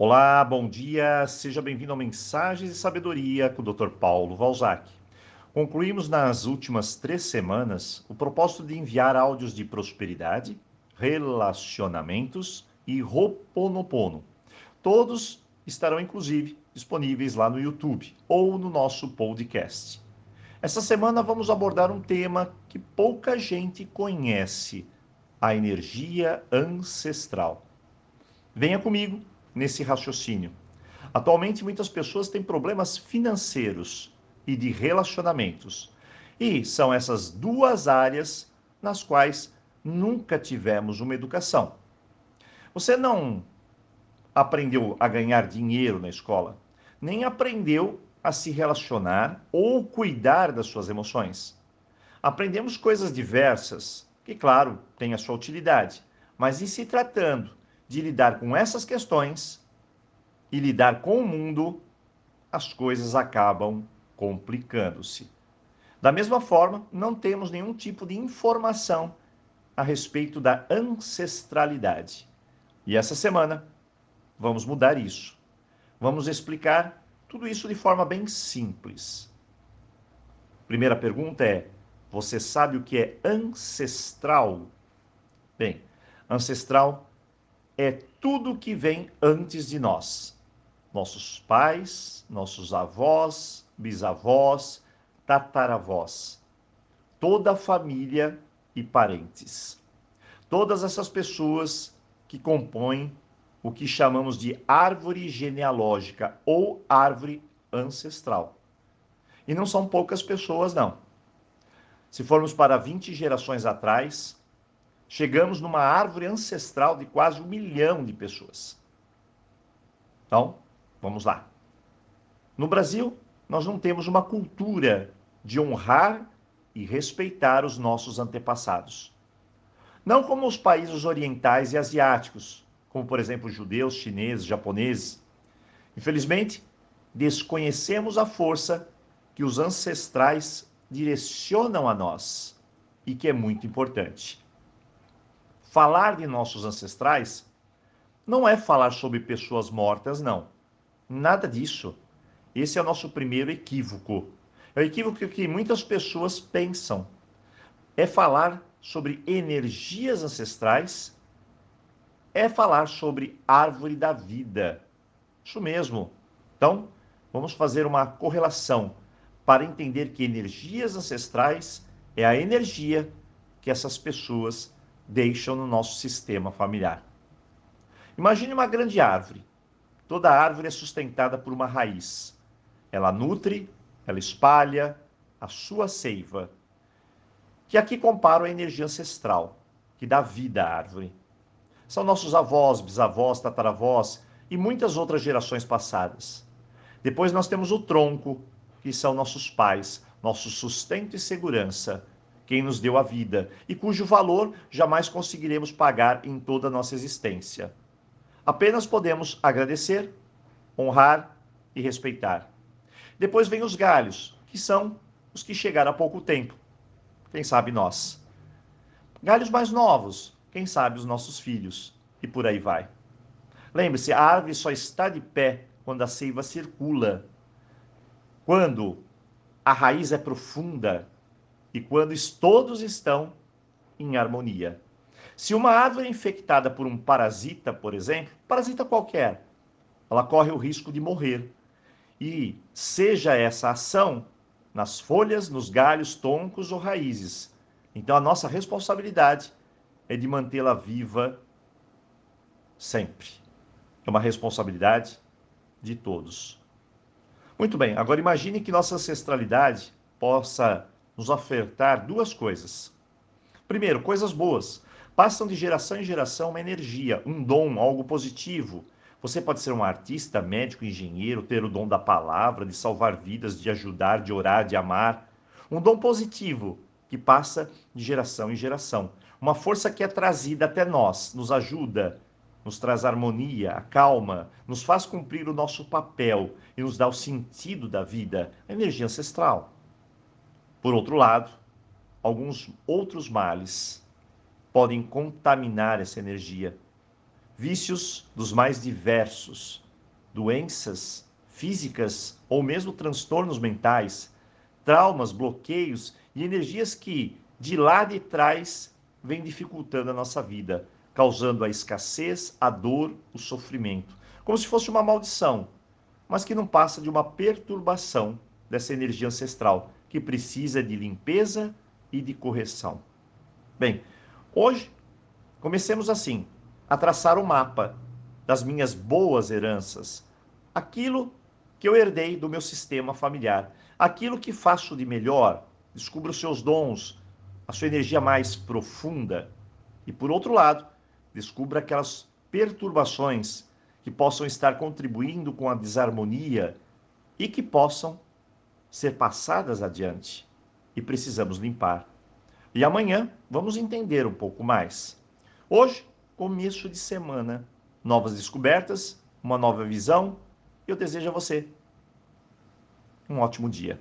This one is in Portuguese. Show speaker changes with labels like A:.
A: Olá, bom dia, seja bem-vindo ao Mensagens de Sabedoria com o Dr. Paulo Valzac. Concluímos nas últimas três semanas o propósito de enviar áudios de prosperidade, relacionamentos e Roponopono. Todos estarão, inclusive, disponíveis lá no YouTube ou no nosso podcast. Essa semana vamos abordar um tema que pouca gente conhece: a energia ancestral. Venha comigo nesse raciocínio. Atualmente, muitas pessoas têm problemas financeiros e de relacionamentos. E são essas duas áreas nas quais nunca tivemos uma educação. Você não aprendeu a ganhar dinheiro na escola, nem aprendeu a se relacionar ou cuidar das suas emoções. Aprendemos coisas diversas, que, claro, têm a sua utilidade, mas em se tratando de lidar com essas questões e lidar com o mundo, as coisas acabam complicando-se. Da mesma forma, não temos nenhum tipo de informação a respeito da ancestralidade. E essa semana vamos mudar isso. Vamos explicar tudo isso de forma bem simples. Primeira pergunta é: você sabe o que é ancestral? Bem, ancestral é tudo que vem antes de nós. Nossos pais, nossos avós, bisavós, tataravós. Toda a família e parentes. Todas essas pessoas que compõem o que chamamos de árvore genealógica ou árvore ancestral. E não são poucas pessoas, não. Se formos para 20 gerações atrás, chegamos numa árvore ancestral de quase um milhão de pessoas. Então, vamos lá. No Brasil, nós não temos uma cultura de honrar e respeitar os nossos antepassados. Não como os países orientais e asiáticos, como por exemplo judeus, chineses, japoneses. Infelizmente, desconhecemos a força que os ancestrais direcionam a nós e que é muito importante falar de nossos ancestrais não é falar sobre pessoas mortas, não. Nada disso. Esse é o nosso primeiro equívoco. É o equívoco que muitas pessoas pensam. É falar sobre energias ancestrais, é falar sobre árvore da vida. Isso mesmo. Então, vamos fazer uma correlação para entender que energias ancestrais é a energia que essas pessoas deixam no nosso sistema familiar. Imagine uma grande árvore. Toda árvore é sustentada por uma raiz. Ela nutre, ela espalha a sua seiva, que aqui comparo a energia ancestral, que dá vida à árvore. São nossos avós, bisavós, tataravós e muitas outras gerações passadas. Depois nós temos o tronco, que são nossos pais, nosso sustento e segurança, quem nos deu a vida e cujo valor jamais conseguiremos pagar em toda a nossa existência. Apenas podemos agradecer, honrar e respeitar. Depois vem os galhos, que são os que chegaram há pouco tempo. Quem sabe nós. Galhos mais novos, quem sabe os nossos filhos. E por aí vai. Lembre-se, a árvore só está de pé quando a seiva circula. Quando a raiz é profunda, e quando todos estão em harmonia. Se uma árvore é infectada por um parasita, por exemplo, parasita qualquer, ela corre o risco de morrer. E seja essa ação nas folhas, nos galhos, troncos ou raízes. Então a nossa responsabilidade é de mantê-la viva sempre. É uma responsabilidade de todos. Muito bem, agora imagine que nossa ancestralidade possa nos ofertar duas coisas. Primeiro, coisas boas. Passam de geração em geração uma energia, um dom, algo positivo. Você pode ser um artista, médico, engenheiro, ter o dom da palavra, de salvar vidas, de ajudar, de orar, de amar. Um dom positivo que passa de geração em geração. Uma força que é trazida até nós, nos ajuda, nos traz harmonia, a calma, nos faz cumprir o nosso papel e nos dá o sentido da vida, a energia ancestral. Por outro lado, alguns outros males podem contaminar essa energia. Vícios dos mais diversos, doenças físicas ou mesmo transtornos mentais, traumas, bloqueios e energias que de lá de trás vêm dificultando a nossa vida, causando a escassez, a dor, o sofrimento, como se fosse uma maldição, mas que não passa de uma perturbação dessa energia ancestral que precisa de limpeza e de correção. Bem, hoje comecemos assim, a traçar o mapa das minhas boas heranças, aquilo que eu herdei do meu sistema familiar, aquilo que faço de melhor, descubra os seus dons, a sua energia mais profunda. E por outro lado, descubra aquelas perturbações que possam estar contribuindo com a desarmonia e que possam ser passadas adiante. E precisamos limpar. E amanhã vamos entender um pouco mais. Hoje, começo de semana, novas descobertas, uma nova visão. Eu desejo a você um ótimo dia.